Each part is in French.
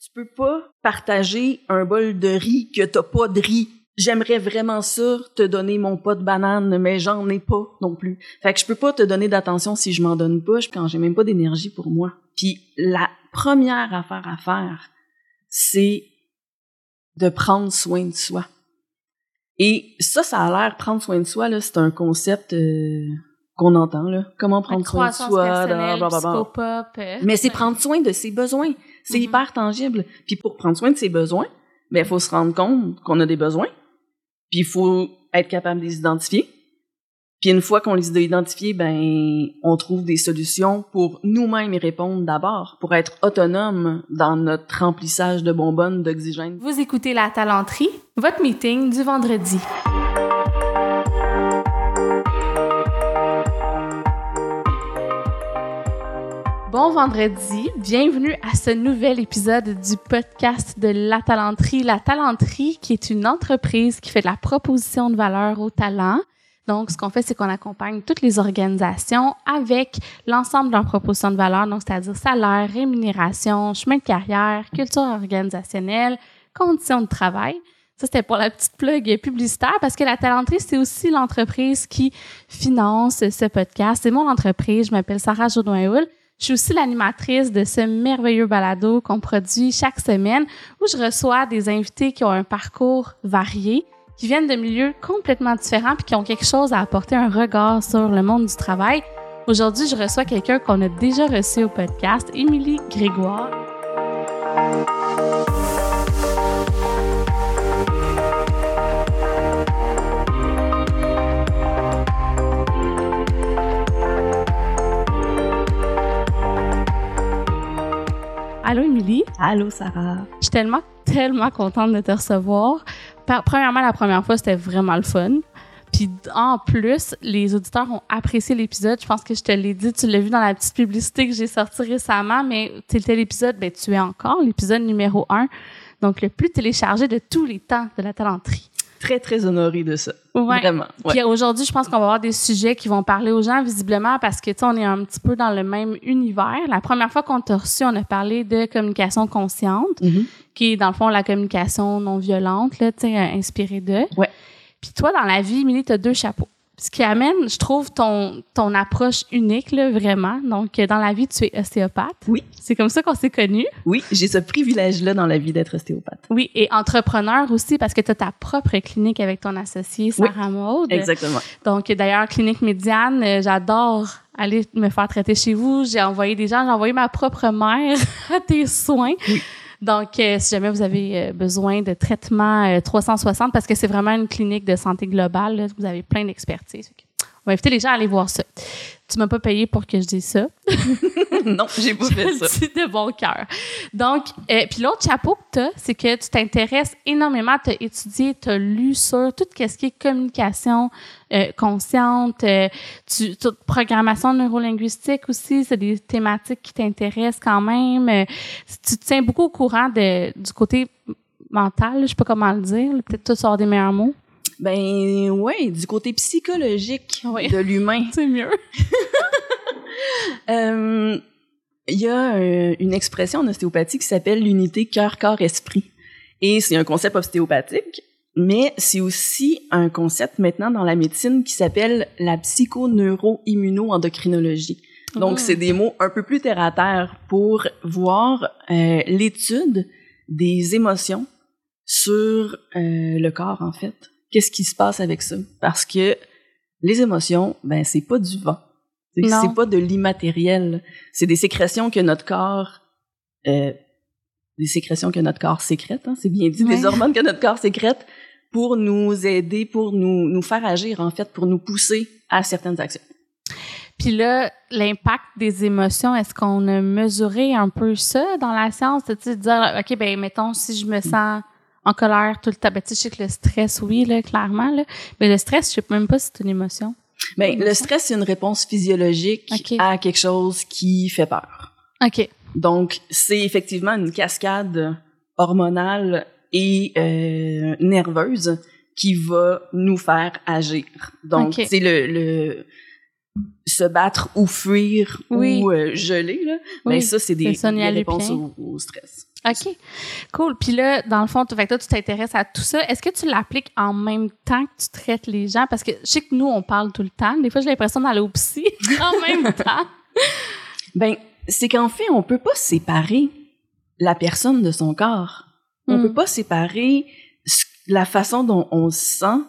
Tu peux pas partager un bol de riz que t'as pas de riz. J'aimerais vraiment ça, te donner mon pot de banane, mais j'en ai pas non plus. Fait que je peux pas te donner d'attention si je m'en donne pas, quand j'ai même pas d'énergie pour moi. Puis la première affaire à faire, c'est de prendre soin de soi. Et ça, ça a l'air prendre soin de soi là, c'est un concept euh, qu'on entend là. Comment prendre soin de soi, blablabla. Euh, Mais c'est prendre soin de ses besoins. C'est Mhm. hyper tangible. Puis pour prendre soin de ses besoins, ben il faut se rendre compte qu'on a des besoins. Puis il faut être capable de les identifier. Puis une fois qu'on les a identifiés, ben on trouve des solutions pour nous-mêmes y répondre d'abord, pour être autonome dans notre remplissage de bonbonnes d'oxygène. Vous écoutez La Talenterie, votre meeting du vendredi. Bon vendredi, bienvenue à ce nouvel épisode du podcast de La Talenterie. La Talenterie qui est une entreprise qui fait de la proposition de valeur aux talents. Donc, ce qu'on fait, c'est qu'on accompagne toutes les organisations avec l'ensemble de leurs propositions de valeur, donc c'est-à-dire salaire, rémunération, chemin de carrière, culture organisationnelle, conditions de travail. Ça, c'était pour la petite plug publicitaire parce que la talenterie, c'est aussi l'entreprise qui finance ce podcast. C'est mon entreprise. Je m'appelle Sarah Jodoin-Houl. Je suis aussi l'animatrice de ce merveilleux balado qu'on produit chaque semaine où je reçois des invités qui ont un parcours varié, qui viennent de milieux complètement différents puis qui ont quelque chose à apporter un regard sur le monde du travail. Aujourd'hui, je reçois quelqu'un qu'on a déjà reçu au podcast, Émilie Grégoire. Allô Sarah? Je suis tellement, tellement contente de te recevoir. Premièrement, la première fois, c'était vraiment le fun. Puis en plus, les auditeurs ont apprécié l'épisode. Je pense que je te l'ai dit, tu l'as vu dans la petite publicité que j'ai sortie récemment, mais tel l'épisode, ben tu es encore l'épisode numéro un. Donc le plus téléchargé de tous les temps de la talenterie. Très très honorée de ça. Ouais. Vraiment. Ouais. Puis aujourd'hui, je pense qu'on va avoir des sujets qui vont parler aux gens visiblement parce que tu sais, on est un petit peu dans le même univers. La première fois qu'on t'a reçu, on a parlé de communication consciente Mhm. qui est dans le fond la communication non violente, là, tu sais, inspirée de. Ouais. Puis toi, dans la vie, Émilie, tu as deux chapeaux. Ce qui amène, je trouve, ton, ton approche unique, là, vraiment. Donc, euh, dans la vie, tu es ostéopathe. Oui. C'est comme ça qu'on s'est connus. Oui, j'ai ce privilège-là dans la vie d'être ostéopathe. Oui, et entrepreneur aussi, parce que tu as ta propre clinique avec ton associé, Sarah Maud. Exactement. Donc, d'ailleurs, Clinique Médiane, euh, j'adore aller me faire traiter chez vous. J'ai envoyé des gens, j'ai envoyé ma propre mère à tes soins. Oui. Donc, euh, si jamais vous avez euh, besoin de traitement euh, 360, parce que c'est vraiment une clinique de santé globale, là, vous avez plein d'expertise. On va inviter les gens à aller voir ça. Tu m'as pas payé pour que je dise ça. non, j'ai pas fait ça. de bon cœur. Donc, euh, puis l'autre chapeau que tu as, c'est que tu t'intéresses énormément, tu as étudié, tu as lu sur tout ce qui est communication euh, consciente, euh, tu, toute programmation neurolinguistique aussi, c'est des thématiques qui t'intéressent quand même. Tu te tiens beaucoup au courant de, du côté mental, je sais pas comment le dire, peut-être tu avoir des meilleurs mots. Ben ouais, du côté psychologique Oui. de l'humain. C'est mieux. Euh, Il y a euh, une expression en ostéopathie qui s'appelle l'unité cœur-corps-esprit. Et c'est un concept ostéopathique, mais c'est aussi un concept maintenant dans la médecine qui s'appelle la psychoneuro-immuno-endocrinologie. Donc, Oh. c'est des mots un peu plus terre à terre pour voir euh, l'étude des émotions sur euh, le corps, en fait. Qu'est-ce qui se passe avec ça? Parce que les émotions, ben, c'est pas du vent. C'est c'est pas de l'immatériel. C'est des sécrétions que notre corps, euh, des sécrétions que notre corps sécrète, hein, c'est bien dit, Ouais. des hormones que notre corps sécrète pour nous aider, pour nous, nous faire agir, en fait, pour nous pousser à certaines actions. Puis là, l'impact des émotions, est-ce qu'on a mesuré un peu ça dans la science? Sais, de dire, OK, ben mettons, si je me sens en colère tout le temps, ben tu sais, je sais que le stress, oui, là, clairement, là. Mais le stress, je sais même pas si c'est une émotion. Ben, le Émotion. stress, c'est une réponse physiologique à quelque chose qui fait peur. OK. Donc, c'est effectivement une cascade hormonale et euh, nerveuse qui va nous faire agir. Donc, c'est le, le se battre ou fuir Oui. ou euh, geler, là. Oui, ben ça, c'est des, des réponses au, au stress. OK. Cool. Puis là, dans le fond, tu- fait que toi, tu t'intéresses à tout ça. Est-ce que tu l'appliques en même temps que tu traites les gens? Parce que je sais que nous, on parle tout le temps. Des fois, j'ai l'impression d'aller au psy en même temps. Ben, c'est qu'en fait, on peut pas séparer la personne de son corps. On Mm. peut pas séparer la façon dont on se sent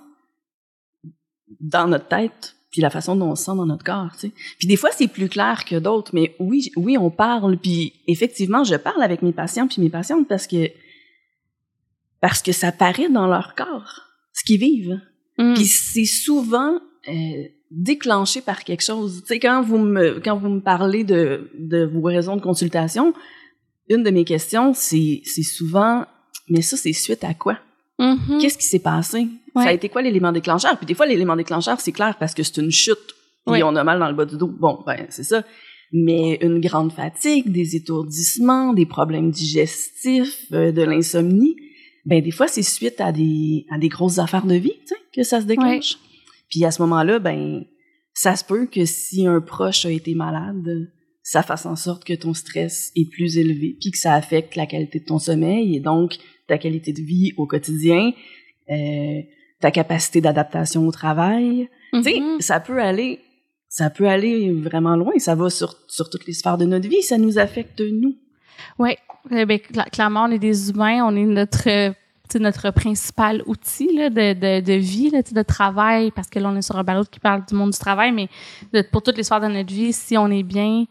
dans notre tête puis la façon dont on se sent dans notre corps, tu sais. Puis des fois, c'est plus clair que d'autres, mais oui, oui, on parle, puis effectivement, je parle avec mes patients puis mes patientes parce que parce que ça paraît dans leur corps, ce qu'ils vivent. Mm. Puis c'est souvent euh, déclenché par quelque chose. Tu sais, quand vous me quand vous me parlez de de vos raisons de consultation, une de mes questions c'est c'est souvent mais ça c'est suite à quoi? Mhm. Qu'est-ce qui s'est passé? Ouais. Ça a été quoi l'élément déclencheur? Puis des fois l'élément déclencheur c'est clair parce que c'est une chute puis Ouais. on a mal dans le bas du dos. Bon ben c'est ça. Mais une grande fatigue, des étourdissements, des problèmes digestifs, euh, de l'insomnie, ben des fois c'est suite à des à des grosses affaires de vie, tu sais, que ça se déclenche. Puis à ce moment-là, ben ça se peut que si un proche a été malade, ça fasse en sorte que ton stress est plus élevé, puis que ça affecte la qualité de ton sommeil et donc ta qualité de vie au quotidien, euh, ta capacité d'adaptation au travail. Tu sais, Mhm. ça peut aller, ça peut aller vraiment loin. Ça va sur sur toutes les sphères de notre vie. Ça nous affecte nous. Oui, ben, cla- clairement, on est des humains, on est notre, tu sais, notre principal outil là, de, de, de vie, là, de travail, parce que là, on est sur un ballot qui parle du monde du travail, mais de- pour toutes les sphères de notre vie, si on est bien,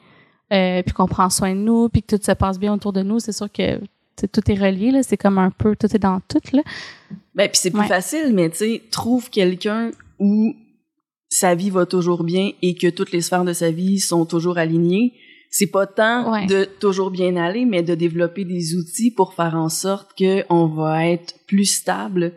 euh, puis qu'on prend soin de nous, puis que tout se passe bien autour de nous, c'est sûr que tout est relié, là, c'est comme un peu, tout est dans tout. Là. Ben, puis c'est plus Ouais. facile, mais tu sais, trouve quelqu'un où sa vie va toujours bien et que toutes les sphères de sa vie sont toujours alignées. C'est pas tant Ouais. de toujours bien aller, mais de développer des outils pour faire en sorte que on va être plus stable,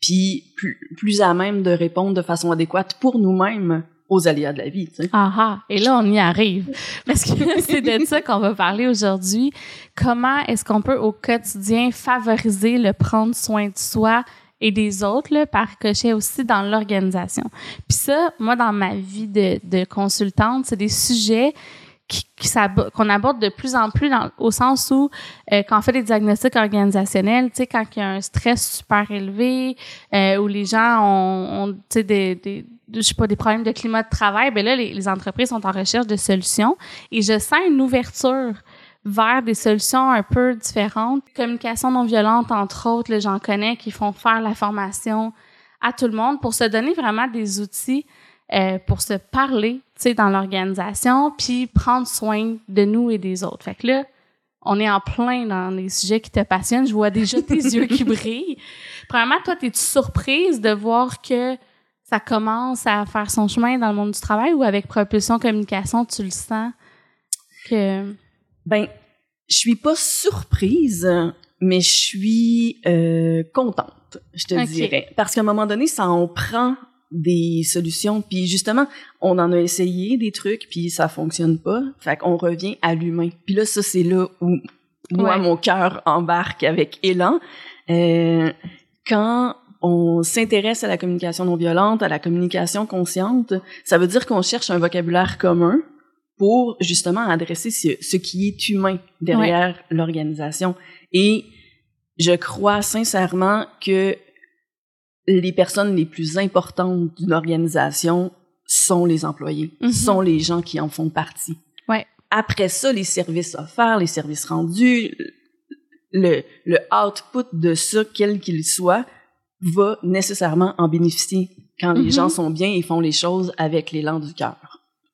puis plus, plus à même de répondre de façon adéquate pour nous-mêmes aux aléas de la vie. tu sais. Ah ah, et là, on y arrive. Parce que c'est de ça qu'on va parler aujourd'hui. Comment est-ce qu'on peut au quotidien favoriser le prendre soin de soi et des autres, là, par ricochet aussi dans l'organisation? Puis ça, moi, dans ma vie de, de consultante, c'est des sujets qui, qui s'abo- qu'on aborde de plus en plus dans, au sens où euh, quand on fait des diagnostics organisationnels, tu sais, quand il y a un stress super élevé, euh, où les gens ont, ont tu sais, des, des, je sais pas, des problèmes de climat de travail, ben là, les, les entreprises sont en recherche de solutions et je sens une ouverture vers des solutions un peu différentes. Communication non violente, entre autres, j'en connais qui font faire la formation à tout le monde pour se donner vraiment des outils euh, pour se parler, tu sais, dans l'organisation, puis prendre soin de nous et des autres. Fait que là, on est en plein dans les sujets qui te passionnent. Je vois déjà tes yeux qui brillent. Premièrement, toi, es-tu surprise de voir que ça commence à faire son chemin dans le monde du travail ou avec Propulsion Communication, tu le sens que... Ben, je suis pas surprise, mais je suis euh, contente, je te Ok. dirais. Parce qu'à un moment donné, ça en prend des solutions. Puis justement, on en a essayé des trucs, puis ça fonctionne pas. Fait qu'on revient à l'humain. Puis là, ça, c'est là où moi, Ouais. mon cœur embarque avec élan. Euh, quand on s'intéresse à la communication non violente, à la communication consciente, ça veut dire qu'on cherche un vocabulaire commun pour justement adresser ce, ce qui est humain derrière l'organisation. Et je crois sincèrement que les personnes les plus importantes d'une organisation sont les employés, Mhm. sont les gens qui en font partie. Ouais. Après ça, les services offerts, les services rendus, le, le output de ça, quel qu'il soit, va nécessairement en bénéficier quand les Mhm. gens sont bien et font les choses avec l'élan du cœur.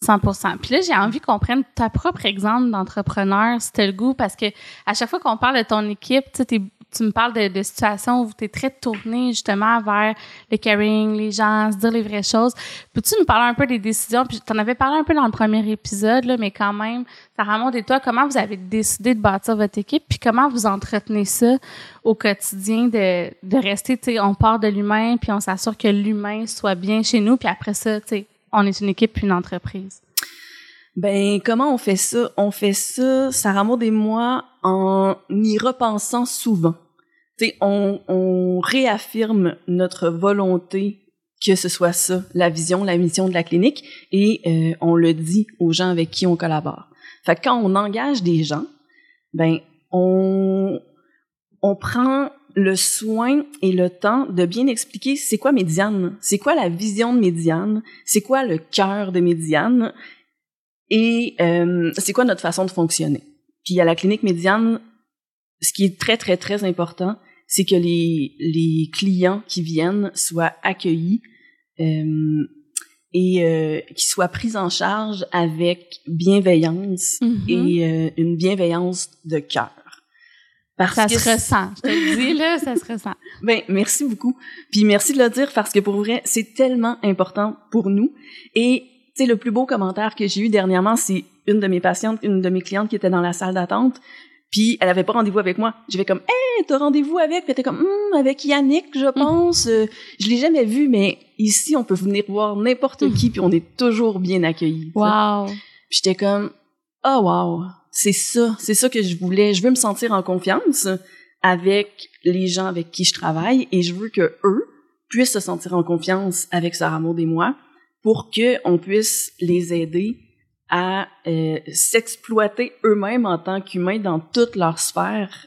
100 Puis là, j'ai envie qu'on prenne ta propre exemple d'entrepreneur, si t'as le goût, parce que à chaque fois qu'on parle de ton équipe, tu sais, t'es- tu me parles de, de situations où tu es très tourné justement vers le caring, les gens, se dire les vraies choses. Peux-tu nous parler un peu des décisions? Puis tu en avais parlé un peu dans le premier épisode, là, mais quand même, Sarah Maud et toi, comment vous avez décidé de bâtir votre équipe? Puis comment vous entretenez ça au quotidien de, de rester, tu sais, on part de l'humain, puis on s'assure que l'humain soit bien chez nous, puis après ça, tu sais, on est une équipe puis une entreprise. Ben, comment on fait ça? On fait ça, Sarah Maud et moi, en y repensant souvent. On réaffirme notre volonté que ce soit ça, la vision, la mission de la clinique, et euh, on le dit aux gens avec qui on collabore. Fait que quand on engage des gens, ben on on prend le soin et le temps de bien expliquer c'est quoi Médiane, c'est quoi la vision de Médiane, c'est quoi le cœur de Médiane et euh, c'est quoi notre façon de fonctionner. Puis à la clinique Médiane, ce qui est très très très important, c'est que les, les clients qui viennent soient accueillis euh, et euh, qu'ils soient pris en charge avec bienveillance Mhm. et euh, une bienveillance de cœur. Parce Ça que se ressent. Je te le dis, là, ça se ressent. ben, merci beaucoup. Puis merci de le dire parce que pour vrai, c'est tellement important pour nous. Et, tu sais, le plus beau commentaire que j'ai eu dernièrement, c'est une de mes patientes, une de mes clientes qui était dans la salle d'attente. Puis elle avait pas rendez-vous avec moi. Je vais comme, hey, t'as rendez-vous avec? Puis elle était comme, Hum, avec Yannick, je pense. Euh, je l'ai jamais vu, mais ici, on peut venir voir n'importe qui, puis on est toujours bien accueillis. Wow. J'étais comme, oh wow, c'est ça, c'est ça que je voulais. Je veux me sentir en confiance avec les gens avec qui je travaille et je veux que eux puissent se sentir en confiance avec Sarah Maud et moi pour que on puisse les aider à euh, s'exploiter eux-mêmes en tant qu'humains dans toute leur sphère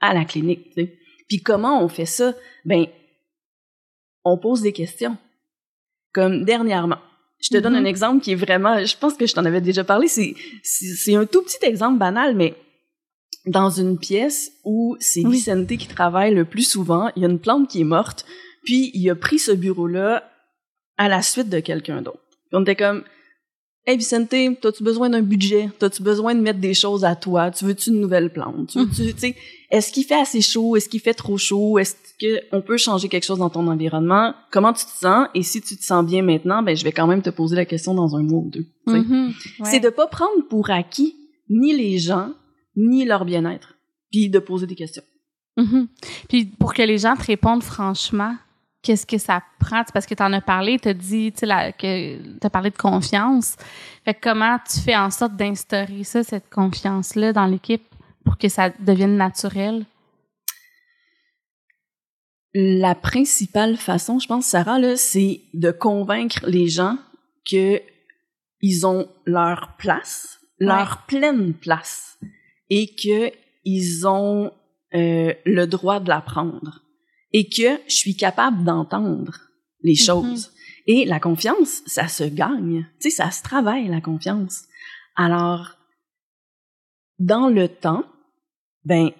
à la clinique. Puis comment on fait ça? Ben, on pose des questions. Comme dernièrement, je te donne un exemple qui est vraiment, je pense que je t'en avais déjà parlé, c'est un tout petit exemple banal, mais dans une pièce où c'est Oui. Vicente qui travaille le plus souvent, il y a une plante qui est morte, puis il a pris ce bureau-là à la suite de quelqu'un d'autre. On était comme, Hey Vicente, t'as-tu besoin d'un budget? T'as-tu besoin de mettre des choses à toi? Tu veux-tu une nouvelle plante? Tu sais, est-ce qu'il fait assez chaud? Est-ce qu'il fait trop chaud? Est-ce qu'on peut changer quelque chose dans ton environnement? Comment tu te sens? Et si tu te sens bien maintenant, ben, je vais quand même te poser la question dans un mois ou deux. Mhm. Ouais. C'est de pas prendre pour acquis ni les gens, ni leur bien-être. Puis de poser des questions. Mhm. Puis pour que les gens te répondent franchement, qu'est-ce que ça prend? Parce que tu en as parlé, tu as dit la- que tu as parlé de confiance. Fait que comment tu fais en sorte d'instaurer ça, cette confiance-là dans l'équipe pour que ça devienne naturel? La principale façon, je pense, Sarah, là, c'est de convaincre les gens que ils ont leur place, leur pleine place, et que ils ont euh, le droit de la prendre, et que je suis capable d'entendre les choses. Et la confiance, ça se gagne, tu sais, ça se travaille la confiance. Alors, dans le temps, ben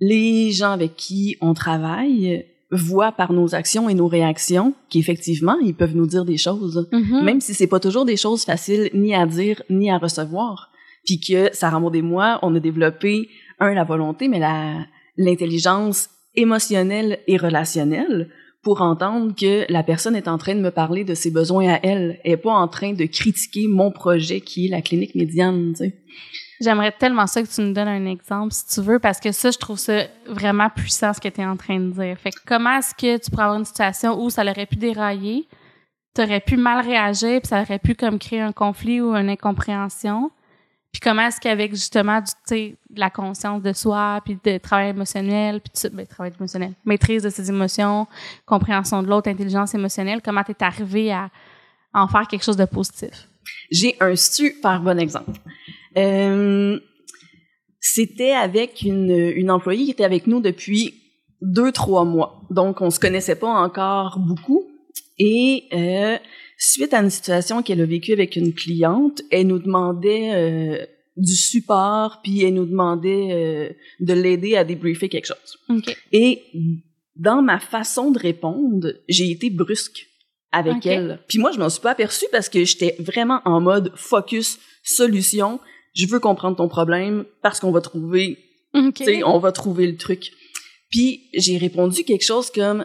les gens avec qui on travaille voient par nos actions et nos réactions qu'effectivement, ils peuvent nous dire des choses, Mhm. même si c'est pas toujours des choses faciles ni à dire ni à recevoir. Puis que Sarah Maud et moi, on a développé un la volonté, mais la l'intelligence émotionnelle et relationnelle pour entendre que la personne est en train de me parler de ses besoins à elle, et pas en train de critiquer mon projet qui est la clinique médiane, tu sais. J'aimerais tellement ça que tu nous donnes un exemple, si tu veux, parce que ça, je trouve ça vraiment puissant, ce que tu es en train de dire. Fait que comment est-ce que tu pourrais avoir une situation où ça aurait pu dérailler, tu aurais pu mal réagir, puis ça aurait pu comme créer un conflit ou une incompréhension? Puis comment est-ce qu'avec justement du, de la conscience de soi, puis de travail émotionnel, puis ben, travail émotionnel, maîtrise de ses émotions, compréhension de l'autre, intelligence émotionnelle, comment tu es arrivé à en faire quelque chose de positif? J'ai un super bon exemple. Euh, c'était avec une, une employée qui était avec nous depuis deux, trois mois. Donc, on se connaissait pas encore beaucoup. Et euh, suite à une situation qu'elle a vécue avec une cliente, elle nous demandait euh, du support, puis elle nous demandait euh, de l'aider à débriefer quelque chose. OK. Et dans ma façon de répondre, j'ai été brusque avec elle. Puis moi, je m'en suis pas aperçue parce que j'étais vraiment en mode focus, solution. Je veux comprendre ton problème parce qu'on va trouver, tu sais, on va trouver le truc. Puis j'ai répondu quelque chose comme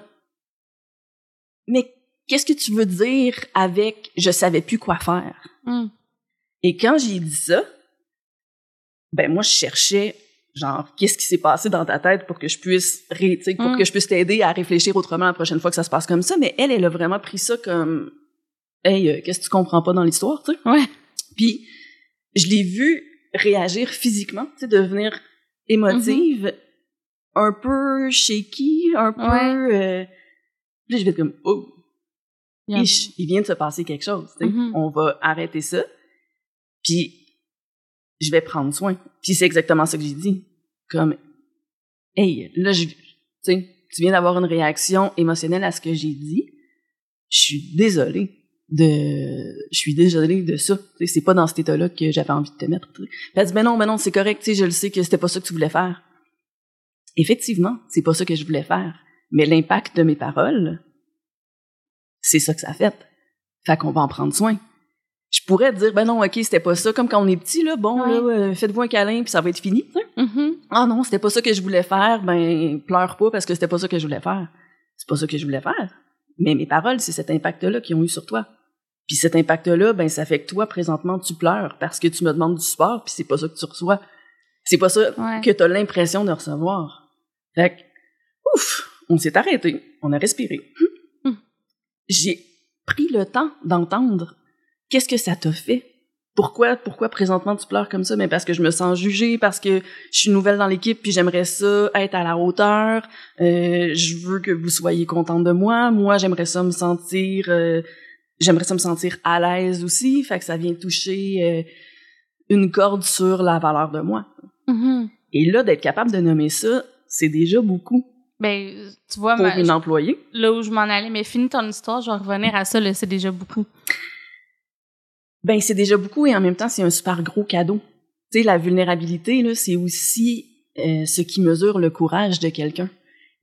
mais qu'est-ce que tu veux dire avec je savais plus quoi faire? Mm. Et quand j'ai dit ça, ben moi je cherchais genre qu'est-ce qui s'est passé dans ta tête pour que je puisse ré- tu sais, pour Mm. que je puisse t'aider à réfléchir autrement la prochaine fois que ça se passe comme ça mais elle elle a vraiment pris ça comme hey euh, qu'est-ce que tu comprends pas dans l'histoire tu sais? Ouais. puis je l'ai vu réagir physiquement tu sais devenir émotive un peu shaky un peu Ouais. euh, puis je vais être comme oh Il vient de se passer quelque chose. sais. Mhm. On va arrêter ça. Puis je vais prendre soin. Puis c'est exactement ça que j'ai dit. Comme, hey, là, je, tu sais, tu viens d'avoir une réaction émotionnelle à ce que j'ai dit. Je suis désolée de, je suis désolée de ça. C'est pas dans cet état-là que j'avais envie de te mettre. elle dit, ben non, ben non, c'est correct, tu sais, je le sais que c'était pas ça que tu voulais faire. Effectivement, c'est pas ça que je voulais faire. Mais l'impact de mes paroles, c'est ça que ça a fait. Fait qu'on va en prendre soin. Je pourrais te dire, ben non, ok, c'était pas ça. Comme quand on est petit, là, bon, Ouais. là, euh, faites-vous un câlin, puis ça va être fini. tu. Mhm. Ah non, c'était pas ça que je voulais faire, ben pleure pas parce que c'était pas ça que je voulais faire. C'est pas ça que je voulais faire. Mais mes paroles, c'est cet impact-là qu'ils ont eu sur toi. Puis cet impact-là, ben ça fait que toi, présentement, tu pleures parce que tu me demandes du support, puis c'est pas ça que tu reçois. C'est pas ça Ouais. que t'as l'impression de recevoir. Fait que, ouf, on s'est arrêté, on a respiré. J'ai pris le temps d'entendre qu'est-ce que ça t'a fait. Pourquoi, pourquoi présentement tu pleures comme ça? Mais parce que je me sens jugée, parce que je suis nouvelle dans l'équipe, puis j'aimerais ça être à la hauteur. Euh, je veux que vous soyez contente de moi. Moi, j'aimerais ça me sentir, euh, j'aimerais ça me sentir à l'aise aussi. Fait que ça vient toucher euh, une corde sur la valeur de moi. Mhm. Et là, d'être capable de nommer ça, c'est déjà beaucoup Ben, tu vois, pour ma- une employée. là où je m'en allais, mais finis ton histoire, je vais revenir à ça, là, c'est déjà beaucoup. Ben, c'est déjà beaucoup et en même temps, c'est un super gros cadeau. Tu sais, la vulnérabilité, là, c'est aussi euh, ce qui mesure le courage de quelqu'un.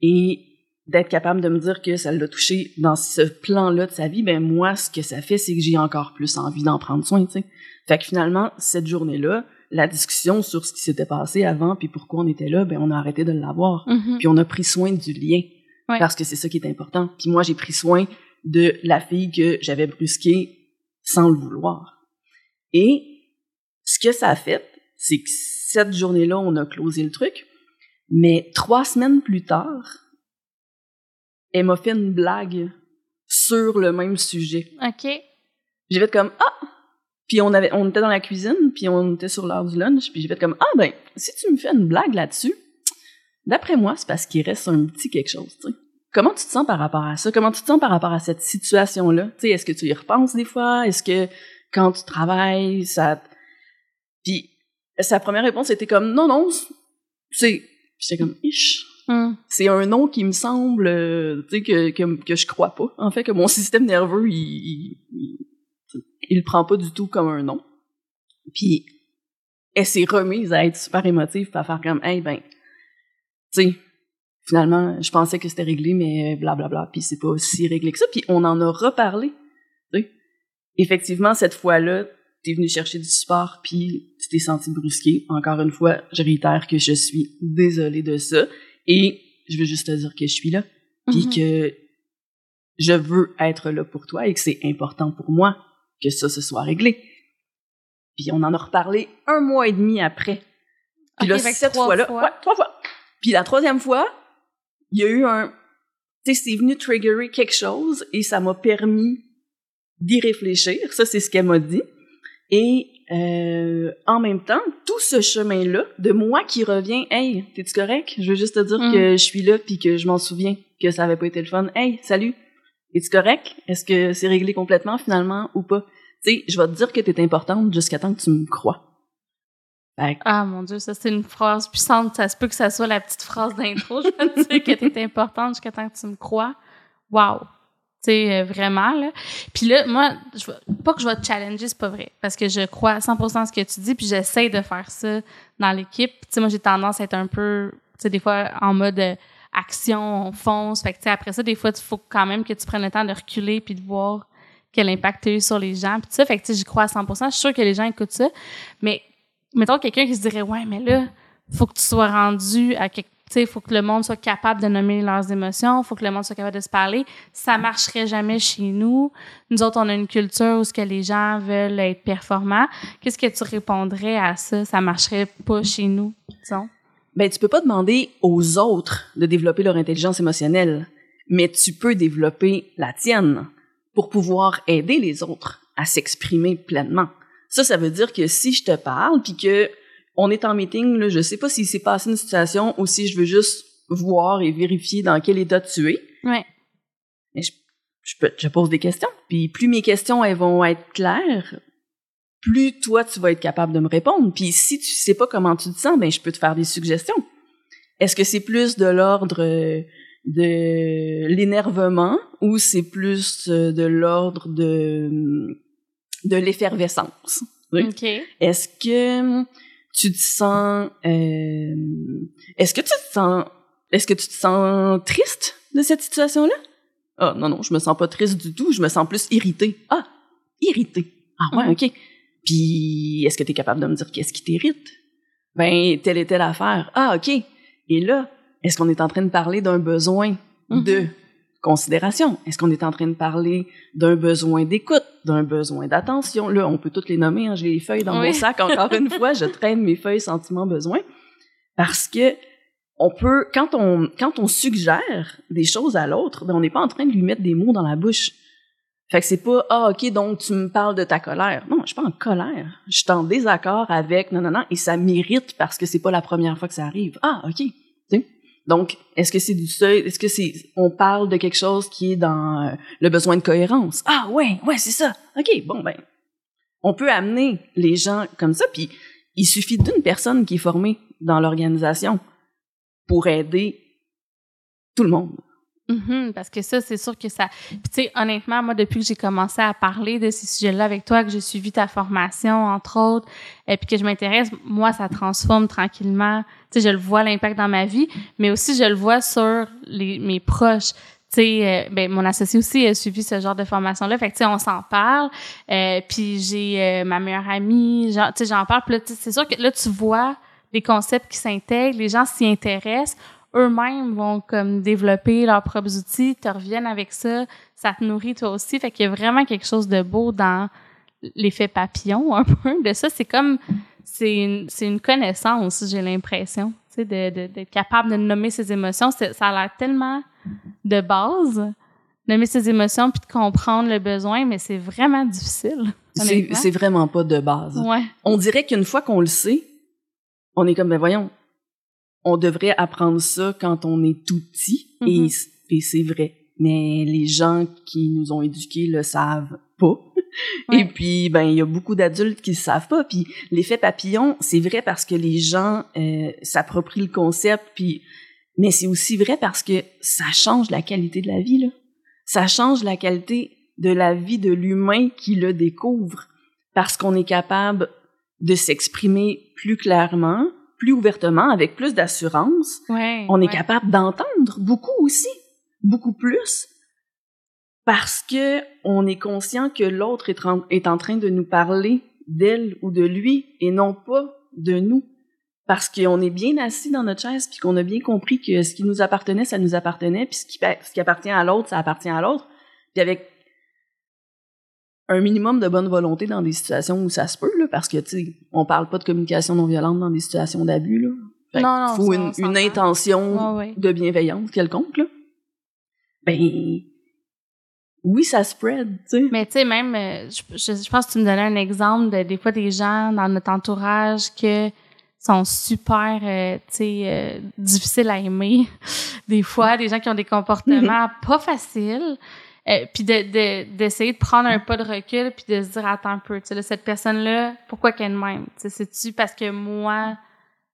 Et d'être capable de me dire que ça l'a touché dans ce plan-là de sa vie, ben moi, ce que ça fait, c'est que j'ai encore plus envie d'en prendre soin, tu sais. Fait que finalement, cette journée-là, la discussion sur ce qui s'était passé avant puis pourquoi on était là, ben on a arrêté de l'avoir. Mhm. Puis on a pris soin du lien. Ouais. Parce que c'est ça qui est important. Puis moi, j'ai pris soin de la fille que j'avais brusquée sans le vouloir. Et ce que ça a fait, c'est que cette journée-là, on a closé le truc. Mais trois semaines plus tard, elle m'a fait une blague sur le même sujet. OK. J'ai fait comme ah puis on avait on était dans la cuisine puis on était sur l'heure du lunch puis j'ai fait comme ah ben si tu me fais une blague là-dessus d'après moi c'est parce qu'il reste un petit quelque chose tu sais. Comment tu te sens par rapport à ça? Comment tu te sens par rapport à cette situation là tu sais est-ce que tu y repenses des fois? Est-ce que quand tu travailles ça puis sa première réponse était comme non non c'est j'étais comme ish. Mhm. c'est un nom qui me semble, euh, tu sais, que, que, que je crois pas. En fait, que mon système nerveux, il, il, il, le prend pas du tout comme un nom. Puis, elle s'est remise à être super émotive, puis à faire comme, hey, ben, tu sais, finalement, je pensais que c'était réglé, mais blablabla, puis c'est pas si réglé que ça. Puis on en a reparlé, tu sais. Effectivement, cette fois-là, t'es venu chercher du support, puis tu t'es senti brusqué. Encore une fois, je réitère que je suis désolée de ça. Et je veux juste te dire que je suis là, puis Mhm. que je veux être là pour toi et que c'est important pour moi que ça se soit réglé. Puis on en a reparlé un mois et demi après. Puis Ok, là, fait que cette fois-là, fois. ouais, trois fois. Puis la troisième fois, il y a eu un, tu sais, c'est venu triggerer quelque chose et ça m'a permis d'y réfléchir. Ça, c'est ce qu'elle m'a dit. Et euh, en même temps, tout ce chemin-là, de moi qui reviens, hey, t'es-tu correct? Je veux juste te dire Mm. que je suis là puis que je m'en souviens que ça avait pas été le fun. Hey, salut, es-tu correct? Est-ce que c'est réglé complètement finalement ou pas? Tu sais, je vais te dire que t'es importante jusqu'à temps que tu me crois. Ah mon dieu, ça c'est une phrase puissante. Ça se peut que ça soit la petite phrase d'intro. Je vais te dire que t'es importante jusqu'à temps que tu me crois. Wow. Tu sais, euh, vraiment, là. Puis là, moi, je pas que je vais te challenger, c'est pas vrai. Parce que je crois à 100% à ce que tu dis, puis j'essaie de faire ça dans l'équipe. Tu sais, moi, j'ai tendance à être un peu, tu sais, des fois, en mode euh, action, on fonce. Fait que, après ça, des fois, il faut quand même que tu prennes le temps de reculer puis de voir quel impact tu as eu sur les gens. Puis ça, fait que, j'y crois à 100%. Je suis sûre que les gens écoutent ça. Mais mettons quelqu'un qui se dirait ouais mais là faut que tu sois rendu à quelque sais faut que le monde soit capable de nommer leurs émotions faut que le monde soit capable de se parler ça marcherait jamais chez nous nous autres on a une culture où ce que les gens veulent être performants qu'est-ce que tu répondrais à ça? Ça marcherait pas chez nous disons? Ben, tu peux pas demander aux autres de développer leur intelligence émotionnelle, mais tu peux développer la tienne pour pouvoir aider les autres à s'exprimer pleinement. Ça, ça veut dire que si je te parle puis que on est en meeting, là, je sais pas s'il s'est passé une situation ou si je veux juste voir et vérifier dans quel état tu es. ouais Mais je, je, peux, je pose des questions. Puis plus mes questions elles vont être claires, plus toi tu vas être capable de me répondre. Puis si tu sais pas comment tu te sens, ben je peux te faire des suggestions. Est-ce que c'est plus de l'ordre euh, de l'énervement ou c'est plus euh, de l'ordre de de l'effervescence? OK. Est-ce que tu te sens euh, est-ce que tu te sens est-ce que tu te sens triste de cette situation-là? Ah non non, je me sens pas triste du tout, je me sens plus irritée. Ah, irritée. Ah ouais. OK. Puis est-ce que tu es capable de me dire qu'est-ce qui t'irrite? Ben telle et telle affaire. Ah OK. Et là, est-ce qu'on est en train de parler d'un besoin Mhm. de considération? Est-ce qu'on est en train de parler d'un besoin d'écoute, d'un besoin d'attention? Là, on peut toutes les nommer, hein, j'ai les feuilles dans mon Oui. sac. Encore une fois, je traîne mes feuilles sentiments besoin. Parce que on peut, quand on, quand on suggère des choses à l'autre, ben, on n'est pas en train de lui mettre des mots dans la bouche. Fait que c'est pas, ah, ok, donc tu me parles de ta colère. Non, je suis pas en colère. Je suis en désaccord avec, non, non, non, et ça m'irrite parce que c'est pas la première fois que ça arrive. Ah, ok. Donc, est-ce que c'est du seuil, est-ce que c'est, on parle de quelque chose qui est dans euh, le besoin de cohérence? Ah, ouais, ouais, c'est ça. Ok, bon, ben, on peut amener les gens comme ça, puis il suffit d'une personne qui est formée dans l'organisation pour aider tout le monde. Mhm, parce que ça, c'est sûr que ça. Puis, tu sais, honnêtement, moi, depuis que j'ai commencé à parler de ces sujets-là avec toi, que j'ai suivi ta formation, entre autres, et puis que je m'intéresse, moi, ça transforme tranquillement. Tu sais, je le vois l'impact dans ma vie, mais aussi je le vois sur les, mes proches. Tu sais, euh, ben, mon associé aussi a suivi ce genre de formation-là. Fait que, tu sais, on s'en parle. Euh, puis j'ai euh, ma meilleure amie, genre, tu sais, j'en parle. Puis là, c'est sûr que là, tu vois les concepts qui s'intègrent, les gens s'y intéressent eux-mêmes vont comme développer leurs propres outils, te reviennent avec ça, ça te nourrit toi aussi. Fait qu'il y a vraiment quelque chose de beau dans l'effet papillon, un peu. De ça, c'est comme, c'est une, c'est une connaissance, j'ai l'impression, tu sais, d'être capable de nommer ses émotions. Ça a l'air tellement de base, nommer ses émotions puis de comprendre le besoin, mais c'est vraiment difficile. C'est vraiment pas de base. Ouais. On dirait qu'une fois qu'on le sait, on est comme, ben voyons, on devrait apprendre ça quand on est tout petit, et, Mhm. et c'est vrai. Mais les gens qui nous ont éduqués le savent pas. Ouais. Et puis, ben, il y a beaucoup d'adultes qui le savent pas. Puis, l'effet papillon, c'est vrai parce que les gens euh, s'approprient le concept. Puis, mais c'est aussi vrai parce que ça change la qualité de la vie. Là. Ça change la qualité de la vie de l'humain qui le découvre parce qu'on est capable de s'exprimer plus clairement, plus ouvertement, avec plus d'assurance. Ouais. On est ouais. capable d'entendre beaucoup aussi, beaucoup plus, parce que on est conscient que l'autre est, en- est en train de nous parler d'elle ou de lui et non pas de nous. Parce qu'on est bien assis dans notre chaise puis qu'on a bien compris que ce qui nous appartenait, ça nous appartenait, puis ce qui, ce qui appartient à l'autre, ça appartient à l'autre. Puis avec un minimum de bonne volonté dans des situations où ça se peut, là, parce que, tu sais, on parle pas de communication non violente dans des situations d'abus, là. Fait Non, non, faut une, intention Ouais, ouais. de bienveillance quelconque, là. Ben, oui, ça spread, tu sais. Mais tu sais, même, euh, je, je, je pense que tu me donnais un exemple de des fois des gens dans notre entourage que sont super, euh, tu sais, euh, difficiles à aimer. Des fois, des gens qui ont des comportements pas faciles. Euh, puis de de- d'essayer de, prendre un pas de recul puis de se dire attends un peu tu sais cette personne là pourquoi qu'elle même? Tu sais c'est tu parce que moi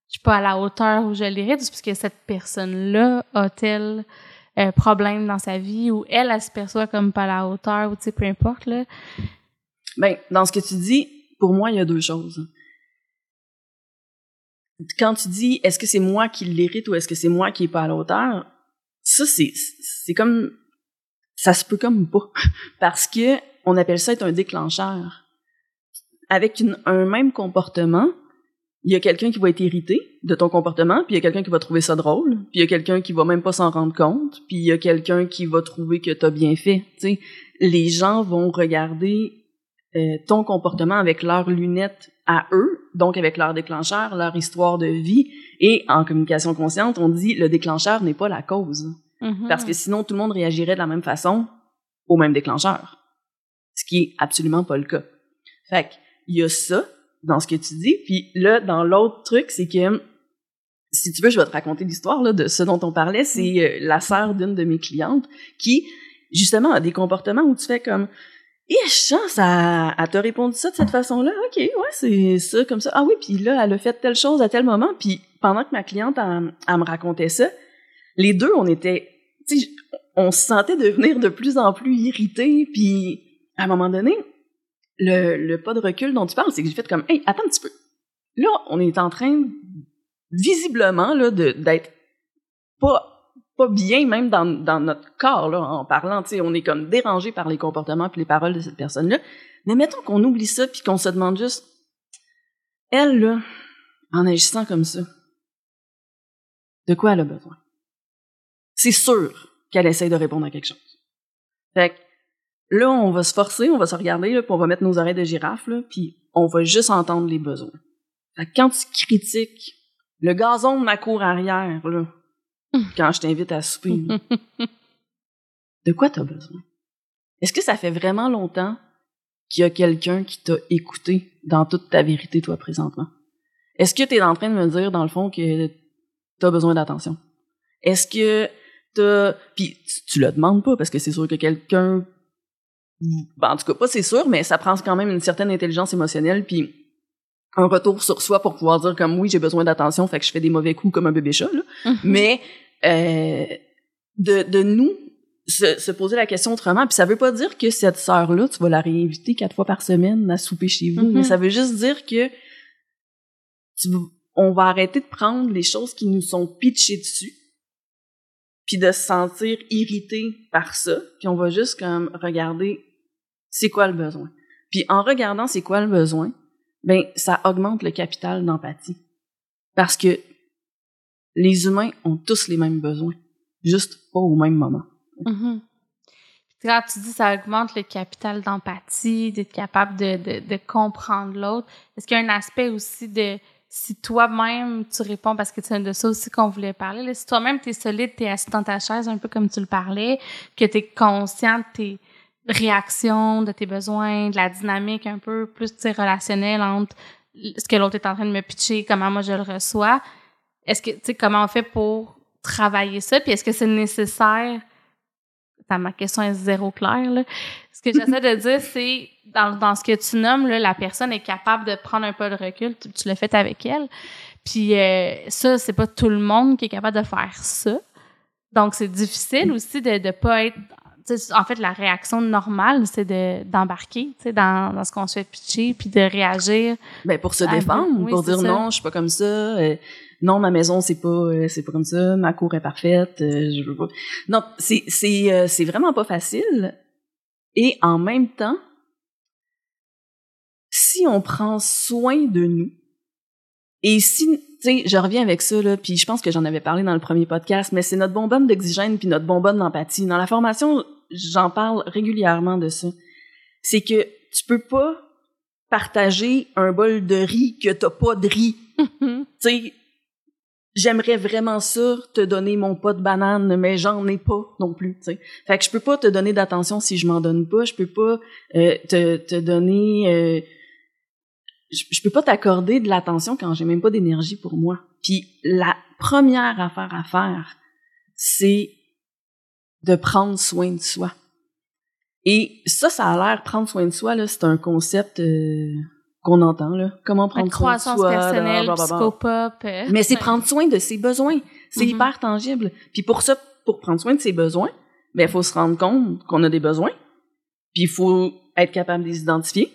je suis pas à la hauteur où je l'hérite parce que cette personne là a tel euh, problème dans sa vie ou elle elle se perçoit comme pas à la hauteur ou tu sais peu importe là? Ben, dans ce que tu dis, pour moi, il y a deux choses. Quand tu dis est-ce que c'est moi qui l'hérite ou est-ce que c'est moi qui est pas à la hauteur, ça c'est c'est comme ça se peut comme pas parce que on appelle ça être un déclencheur. Avec une- un même comportement, il y a quelqu'un qui va être irrité de ton comportement, puis il y a quelqu'un qui va trouver ça drôle, puis il y a quelqu'un qui va même pas s'en rendre compte, puis il y a quelqu'un qui va trouver que t'as bien fait. Tu sais, les gens vont regarder euh, ton comportement avec leurs lunettes à eux, donc avec leur déclencheur, leur histoire de vie. Et en communication consciente, on dit le déclencheur n'est pas la cause. Parce que sinon, tout le monde réagirait de la même façon au même déclencheur. Ce qui est absolument pas le cas. Fait que, il y a ça dans ce que tu dis. Puis là, dans l'autre truc, c'est que, si tu veux, je vais te raconter l'histoire là, de ce dont on parlait. C'est euh, la sœur d'une de mes clientes qui justement, à des comportements où tu fais comme, et chance, à elle t'a répondu ça de cette façon-là. OK, ouais, c'est ça, comme ça. Ah oui, puis là, elle a fait telle chose à tel moment. Puis pendant que ma cliente, elle, elle me racontait ça, les deux, on était, on se sentait devenir de plus en plus irrités. Puis à un moment donné, le, pas de recul dont tu parles, c'est que j'ai fait comme, hey, attends un petit peu. Là, on est en train, visiblement, là, d'être pas bien même dans, notre corps là en parlant on est comme dérangé par les comportements puis les paroles de cette personne là mais mettons qu'on oublie ça puis qu'on se demande juste elle là en agissant comme ça de quoi elle a besoin? C'est sûr qu'elle essaye de répondre à quelque chose fait que là on va se forcer on va se regarder là puis on va mettre nos oreilles de girafe là puis on va juste entendre les besoins fait que quand tu critiques le gazon de ma cour arrière là quand je t'invite à souper. de quoi t'as besoin? Est-ce que ça fait vraiment longtemps qu'il y a quelqu'un qui t'a écouté dans toute ta vérité, toi, présentement? Est-ce que t'es en train de me dire, dans le fond, que t'as besoin d'attention? Est-ce que t'as... Puis tu, le demandes pas, parce que c'est sûr que quelqu'un... Ben, en tout cas, pas c'est sûr, mais ça prend quand même une certaine intelligence émotionnelle, puis un retour sur soi pour pouvoir dire comme oui j'ai besoin d'attention fait que je fais des mauvais coups comme un bébé chat là. Mhm. mais euh, de, de nous se, se poser la question autrement puis ça veut pas dire que cette sœur là tu vas la réinviter quatre fois par semaine à souper chez vous mais ça veut juste dire que tu, on va arrêter de prendre les choses qui nous sont pitchées dessus puis de se sentir irrité par ça puis on va juste comme regarder c'est quoi le besoin puis en regardant c'est quoi le besoin ben ça augmente le capital d'empathie. Parce que les humains ont tous les mêmes besoins, juste pas au même moment. Mhm. Puis Quand tu dis ça augmente le capital d'empathie, d'être capable de, de, de comprendre l'autre, est-ce qu'il y a un aspect aussi de si toi-même tu réponds, parce que c'est de ça aussi qu'on voulait parler, si toi-même tu es solide, tu es assis dans ta chaise, un peu comme tu le parlais, que tu es conscient de tes réactions, de tes besoins, de la dynamique un peu plus relationnelle entre ce que l'autre est en train de me pitcher, comment moi je le reçois, est-ce que, tu sais, comment on fait pour travailler ça, puis est-ce que c'est nécessaire Attends, ma question est zéro claire. Là. Ce que j'essaie de dire, c'est dans, dans ce que tu nommes, là, la personne est capable de prendre un peu de recul. Tu, tu l'as fait avec elle. Puis euh, ça, c'est pas tout le monde qui est capable de faire ça. Donc, c'est difficile aussi de ne pas être. En fait, la réaction normale, c'est de- d'embarquer dans, dans ce qu'on se fait pitcher, puis de réagir. Ben pour se défendre, oui, pour dire ça. non, je suis pas comme ça. euh, non, ma maison c'est pas euh, c'est pas comme ça. Ma cour est parfaite. euh, je veux pas. Non, c'est c'est euh, c'est vraiment pas facile. Et en même temps, si on prend soin de nous et si tu sais, je reviens avec ça là, puis je pense que j'en avais parlé dans le premier podcast, mais c'est notre bonbonne d'oxygène puis notre bonbonne d'empathie. Dans la formation, j'en parle régulièrement de ça. C'est que tu peux pas partager un bol de riz que t'as pas de riz. Tu sais, j'aimerais vraiment ça te donner mon pot de banane, mais j'en ai pas non plus. Tu sais, fait que je peux pas te donner d'attention si je m'en donne pas. Je peux pas euh, te, te donner. euh, je, je peux pas t'accorder de l'attention quand j'ai même pas d'énergie pour moi. Puis la première affaire à faire, c'est de prendre soin de soi. Et ça, ça a l'air prendre soin de soi là, c'est un concept euh, qu'on entend là. Comment prendre soin de croissance soi, personnelle, blablabla. psychopop. euh, Mais c'est ouais. prendre soin de ses besoins. C'est Mhm. hyper tangible. Puis pour ça, pour prendre soin de ses besoins, ben il faut se rendre compte qu'on a des besoins. Puis il faut être capable de les identifier.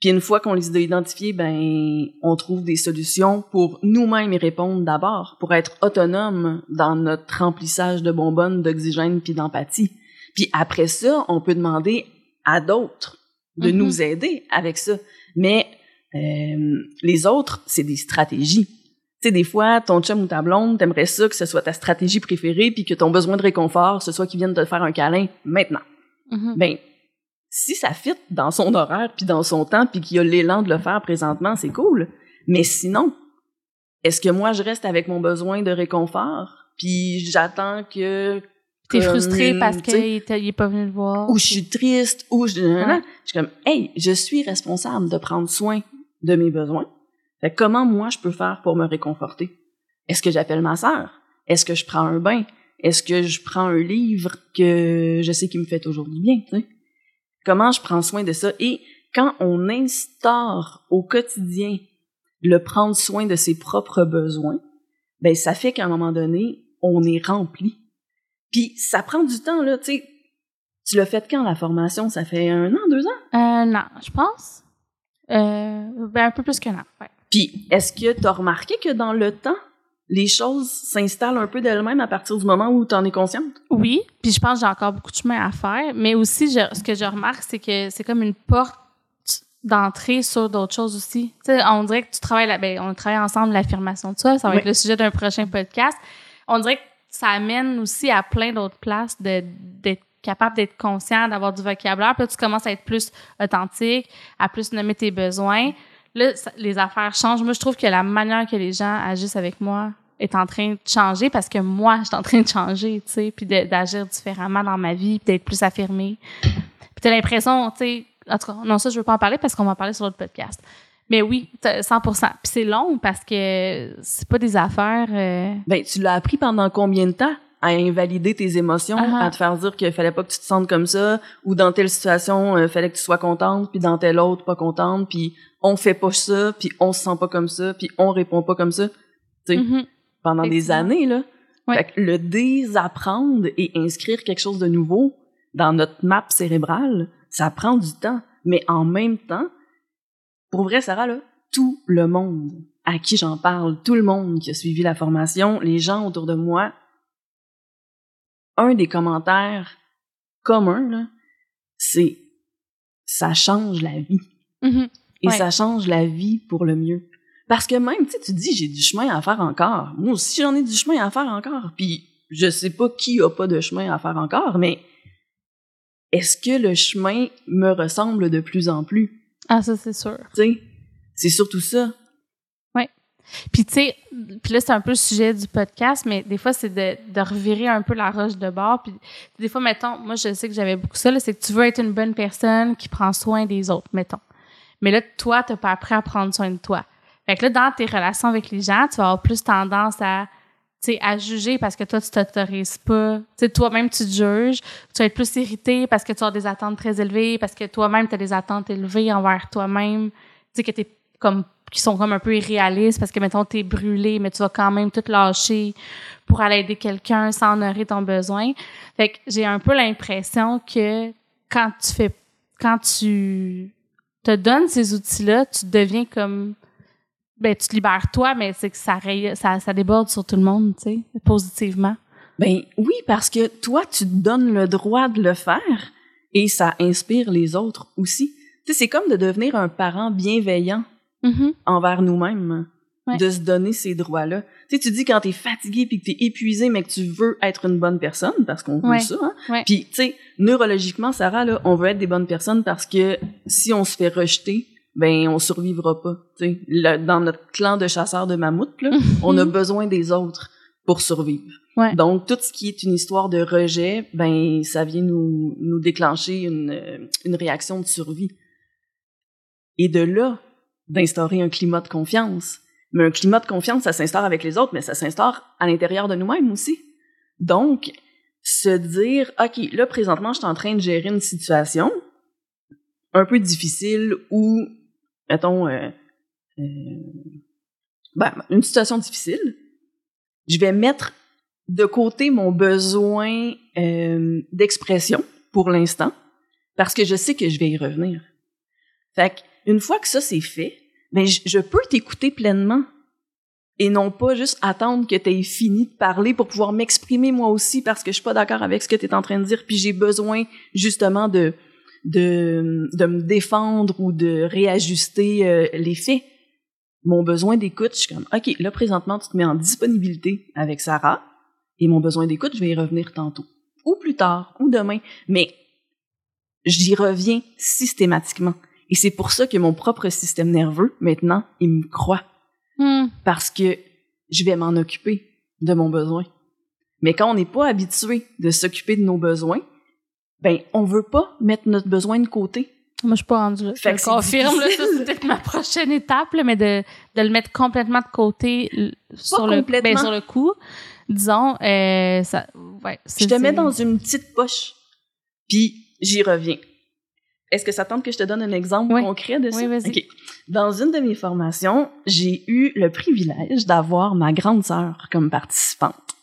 Puis une fois qu'on les a identifiés, ben on trouve des solutions pour nous-mêmes y répondre d'abord, pour être autonome dans notre remplissage de bonbonnes, d'oxygène puis d'empathie. Puis après ça, on peut demander à d'autres de nous aider avec ça. Mais euh, les autres, c'est des stratégies. Tu sais, des fois, ton chum ou ta blonde, t'aimerais ça que ce soit ta stratégie préférée, puis que ton besoin de réconfort, ce soit qu'ils viennent te faire un câlin maintenant. Mhm. Ben, si ça fit dans son horaire, puis dans son temps, puis qu'il y a l'élan de le faire présentement, c'est cool. Mais sinon, est-ce que moi, je reste avec mon besoin de réconfort, puis j'attends que... T'es frustré parce qu'il était- il est pas venu le voir? ou je suis triste, ou je... Ouais. Je suis comme, hey, je suis responsable de prendre soin de mes besoins. Fait comment moi je peux faire pour me réconforter? Est-ce que j'appelle ma sœur? Est-ce que je prends un bain? est-ce que je prends un livre que je sais qui me fait toujours du bien? Comment je prends soin de ça? Et quand on instaure au quotidien le prendre soin de ses propres besoins, ben ça fait qu'à un moment donné, on est rempli. Puis ça prend du temps, là, tu sais. Tu l'as fait quand, la formation? Ça fait un an, deux ans? Un an, je pense. Euh, ben, un peu plus qu'un an, ouais. Puis, est-ce que tu as remarqué que dans le temps, les choses s'installent un peu d'elles-mêmes à partir du moment où tu en es consciente? Oui, puis je pense que j'ai encore beaucoup de chemin à faire. Mais aussi, je, ce que je remarque, c'est que c'est comme une porte d'entrée sur d'autres choses aussi. Tu sais, on dirait que tu travailles, là, ben, on travaille ensemble l'affirmation de soi. Ça va être le sujet d'un prochain podcast. On dirait que ça amène aussi à plein d'autres places d'être capable d'être conscient, d'avoir du vocabulaire. Puis là, tu commences à être plus authentique, à plus nommer tes besoins. Là, les affaires changent. Moi, je trouve que la manière que les gens agissent avec moi est en train de changer parce que moi, je suis en train de changer, tu sais, puis d'agir différemment dans ma vie, puis d'être plus affirmée. Puis t'as l'impression, tu sais, en tout cas, non, ça, je veux pas en parler parce qu'on va en parler sur l'autre podcast. Mais oui, 100 Puis c'est long parce que c'est pas des affaires... Euh... Ben, tu l'as appris pendant combien de temps? à invalider tes émotions, Uh-huh. à te faire dire qu'il fallait pas que tu te sentes comme ça, ou dans telle situation, il fallait que tu sois contente, puis dans telle autre, pas contente, puis on fait pas ça, puis on se sent pas comme ça, puis on répond pas comme ça. Tu sais, Mhm. pendant des années, là. Fait que le désapprendre et inscrire quelque chose de nouveau dans notre map cérébrale, ça prend du temps. Mais en même temps, pour vrai, Sarah, là, tout le monde à qui j'en parle, tout le monde qui a suivi la formation, les gens autour de moi, un des commentaires communs, c'est ça change la vie. Mhm. Et Ouais. ça change la vie pour le mieux. Parce que même, tu dis, j'ai du chemin à faire encore. Moi aussi, j'en ai du chemin à faire encore. Puis, je sais pas qui a pas de chemin à faire encore, mais est-ce que le chemin me ressemble de plus en plus? Ah, ça, c'est sûr. Tu sais, c'est surtout ça. Puis tu sais, puis là c'est un peu le sujet du podcast, mais des fois c'est de, de revirer un peu la roche de bord. Puis des fois, mettons, moi je sais que j'avais beaucoup ça, là, c'est que tu veux être une bonne personne qui prend soin des autres, mettons. Mais là, toi, t'as pas appris à prendre soin de toi. Fait que là, dans tes relations avec les gens, tu vas avoir plus tendance à, sais, à juger parce que toi, tu t'autorises pas. Sais, toi-même, tu te juges. Tu vas être plus irrité parce que tu as des attentes très élevées, parce que toi-même, tu as des attentes élevées envers toi-même. Tu sais, que t'es comme qui sont comme un peu irréalistes parce que mettons t'es brûlé mais tu vas quand même tout lâcher pour aller aider quelqu'un sans honorer ton besoin. Fait que j'ai un peu l'impression que quand tu fais quand tu te donnes ces outils-là, tu deviens comme ben tu te libères toi mais c'est que ça, ça ça déborde sur tout le monde, tu sais, positivement. Ben oui, parce que toi, tu te donnes le droit de le faire et ça inspire les autres aussi. Tu sais, c'est comme de devenir un parent bienveillant Mhm. envers nous-mêmes, Ouais. de se donner ces droits-là. Tu sais, tu dis quand t'es fatigué puis que t'es épuisé, mais que tu veux être une bonne personne, parce qu'on veut Ouais. ça, hein. Ouais. Puis, tu sais, neurologiquement, Sarah, là, on veut être des bonnes personnes parce que si on se fait rejeter, ben, on survivra pas. Tu sais, Le- dans notre clan de chasseurs de mammouths, là, on a besoin des autres pour survivre. Ouais. Donc, tout ce qui est une histoire de rejet, ben, ça vient nous, nous déclencher une, euh, une réaction de survie. Et de là, d'instaurer un climat de confiance. Mais un climat de confiance, ça s'instaure avec les autres, mais ça s'instaure à l'intérieur de nous-mêmes aussi. Donc, se dire, OK, là, présentement, je suis en train de gérer une situation un peu difficile ou, mettons, euh, euh, ben, une situation difficile. Je vais mettre de côté mon besoin euh, d'expression pour l'instant parce que je sais que je vais y revenir. Fait une fois que ça c'est fait, ben je, je peux t'écouter pleinement et non pas juste attendre que tu aies fini de parler pour pouvoir m'exprimer moi aussi parce que je suis pas d'accord avec ce que tu es en train de dire puis j'ai besoin justement de de de me défendre ou de réajuster euh, les faits. Mon besoin d'écoute, je suis comme OK, là présentement tu te mets en disponibilité avec Sarah et mon besoin d'écoute, je vais y revenir tantôt ou plus tard ou demain, mais j'y reviens systématiquement. Et c'est pour ça que mon propre système nerveux, maintenant, il me croit. Hmm. Parce que je vais m'en occuper de mon besoin. Mais quand on n'est pas habitué de s'occuper de nos besoins, ben, on veut pas mettre notre besoin de côté. Moi, je suis pas rendue là. Fait que confirme, là, ça, c'est peut-être ma prochaine étape, là, mais de, de le mettre complètement de côté sur, le, ben, sur le coup. disons, euh, ça, ouais. Je te mets dans une petite poche, puis j'y reviens. Est-ce que ça tente que je te donne un exemple concret de ça? Oui, vas-y. Dans une de mes formations, j'ai eu le privilège d'avoir ma grande sœur comme participante.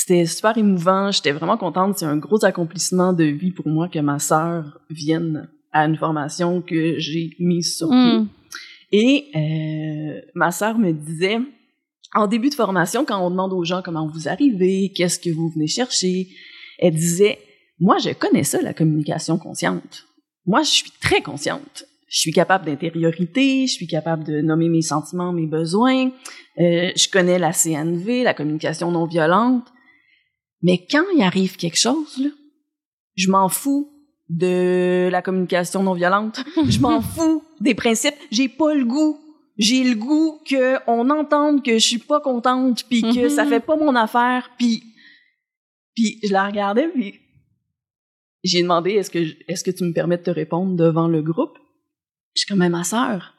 C'était super émouvant, j'étais vraiment contente, c'est un gros accomplissement de vie pour moi que ma sœur vienne à une formation que j'ai mise sur pied. Mm. Et euh, ma sœur me disait, en début de formation, quand on demande aux gens comment vous arrivez, qu'est-ce que vous venez chercher, elle disait, moi, je connais ça, la communication consciente. Moi, je suis très consciente. Je suis capable d'intériorité, je suis capable de nommer mes sentiments, mes besoins. Euh, je connais la CNV, la communication non violente. Mais quand il arrive quelque chose, là, je m'en fous de la communication non violente. je m'en fous des principes. J'ai pas le goût. J'ai le goût que on entende que je suis pas contente, puis que ça fait pas mon affaire, puis puis je la regardais, puis j'ai demandé est-ce que est-ce que tu me permets de te répondre devant le groupe? Je suis comme ma sœur.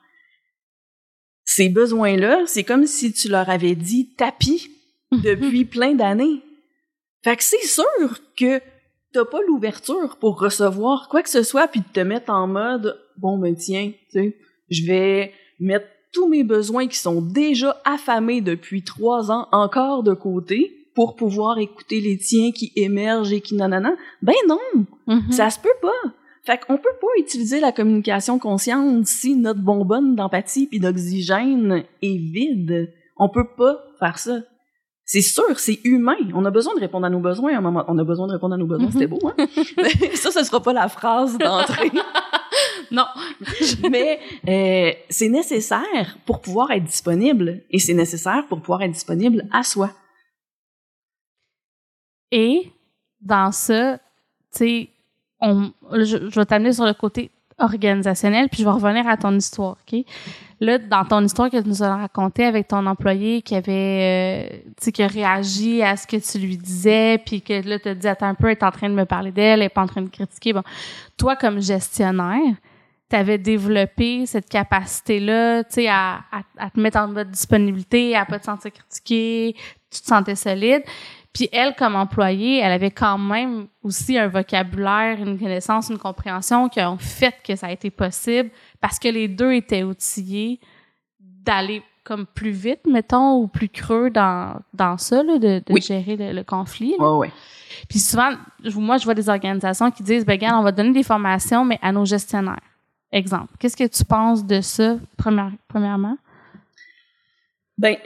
Ces besoins-là, c'est comme si tu leur avais dit tapis depuis plein d'années. Fait que c'est sûr que t'as pas l'ouverture pour recevoir quoi que ce soit puis de te mettre en mode bon ben tiens, tu sais, je vais mettre tous mes besoins qui sont déjà affamés depuis trois ans encore de côté pour pouvoir écouter les tiens qui émergent et qui nanana. Ben non, Mhm. ça se peut pas. Fait qu'on peut pas utiliser la communication consciente si notre bonbonne d'empathie puis d'oxygène est vide. On peut pas faire ça. C'est sûr, c'est humain. On a besoin de répondre à nos besoins. À un moment, on a besoin de répondre à nos besoins. Mhm. C'était beau, hein? Ça, ce sera pas la phrase d'entrée. Non. Mais euh, c'est nécessaire pour pouvoir être disponible. Et c'est nécessaire pour pouvoir être disponible à soi. Et dans ça, tu sais, je, je vais t'amener sur le côté organisationnel, puis je vais revenir à ton histoire, OK? Là, dans ton histoire que tu nous as racontée avec ton employé qui avait, euh, tu qui a réagi à ce que tu lui disais, puis que là, tu te dit, attends un peu, elle est en train de me parler d'elle, elle est pas en train de critiquer. Bon, toi, comme gestionnaire, tu avais développé cette capacité-là, tu sais, à, à, à te mettre en mode disponibilité, à pas te sentir critiqué, tu te sentais solide. Puis elle, comme employée, elle avait quand même aussi un vocabulaire, une connaissance, une compréhension qui ont fait que ça a été possible parce que les deux étaient outillés d'aller comme plus vite, mettons, ou plus creux dans, dans ça, là, de, de Oui. gérer le, le conflit. là. Ouais, ouais. Puis souvent, moi, je vois des organisations qui disent, ben, regarde, on va donner des formations, mais à nos gestionnaires. Exemple. Qu'est-ce que tu penses de ça, première- premièrement? Ben,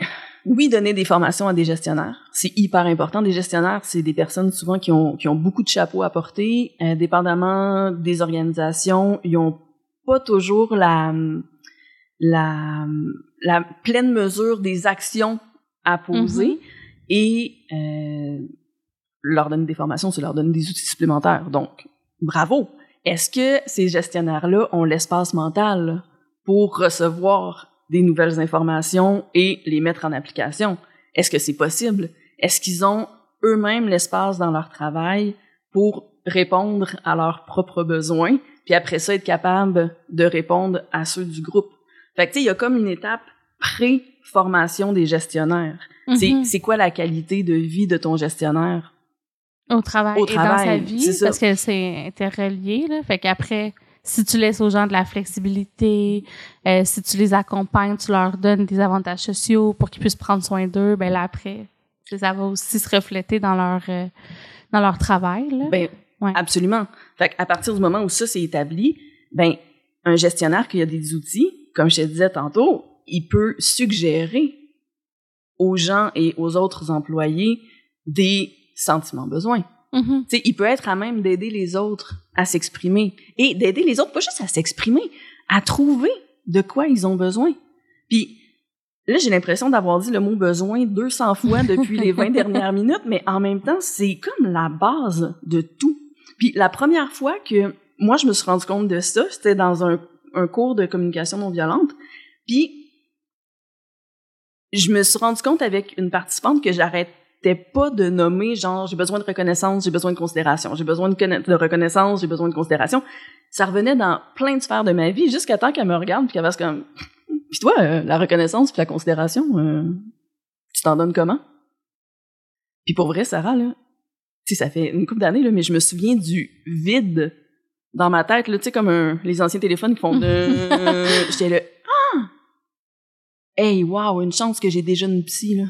oui, donner des formations à des gestionnaires, c'est hyper important. Des gestionnaires, c'est des personnes souvent qui ont, qui ont beaucoup de chapeaux à porter, indépendamment des organisations. Ils ont pas toujours la, la, la pleine mesure des actions à poser Mhm. et euh, leur donner des formations, c'est leur donner des outils supplémentaires. Donc, bravo. Est-ce que ces gestionnaires-là ont l'espace mental pour recevoir des nouvelles informations et les mettre en application? Est-ce que c'est possible? Est-ce qu'ils ont eux-mêmes l'espace dans leur travail pour répondre à leurs propres besoins, puis après ça, être capable de répondre à ceux du groupe? Fait que, tu sais, il y a comme une étape pré-formation des gestionnaires. C'est- Mhm. C'est quoi la qualité de vie de ton gestionnaire? Au travail Au et dans sa travail, vie, ça. parce que c'est interrelié, là. Fait qu'après, si tu laisses aux gens de la flexibilité, euh, si tu les accompagnes, tu leur donnes des avantages sociaux pour qu'ils puissent prendre soin d'eux, ben là, après, ça va aussi se refléter dans leur, euh, dans leur travail, là. Ben, Ouais. absolument. Fait à partir du moment où ça c'est établi, ben, un gestionnaire qui a des outils, comme je te disais tantôt, il peut suggérer aux gens et aux autres employés des sentiments besoins. Tu sais, il peut être à même d'aider les autres à s'exprimer et d'aider les autres pas juste à s'exprimer, à trouver de quoi ils ont besoin. Puis là, j'ai l'impression d'avoir dit le mot besoin 200 fois depuis les 20 dernières minutes, mais en même temps, c'est comme la base de tout. Puis la première fois que moi je me suis rendu compte de ça, c'était dans un, un cours de communication non violente. Puis je me suis rendu compte avec une participante que j'arrêtais pas de nommer genre j'ai besoin de reconnaissance, j'ai besoin de considération, j'ai besoin de, conna- de reconnaissance, j'ai besoin de considération. Ça revenait dans plein de sphères de ma vie jusqu'à temps qu'elle me regarde puis qu'elle fasse comme puis toi euh, la reconnaissance puis la considération euh, tu t'en donnes comment Puis pour vrai, Sarah, là, sais, ça fait une couple d'années, là, mais je me souviens du vide dans ma tête, là, tu sais, comme un, les anciens téléphones qui font de... J'étais là, ah! Hey, wow, une chance que j'ai déjà une psy, là.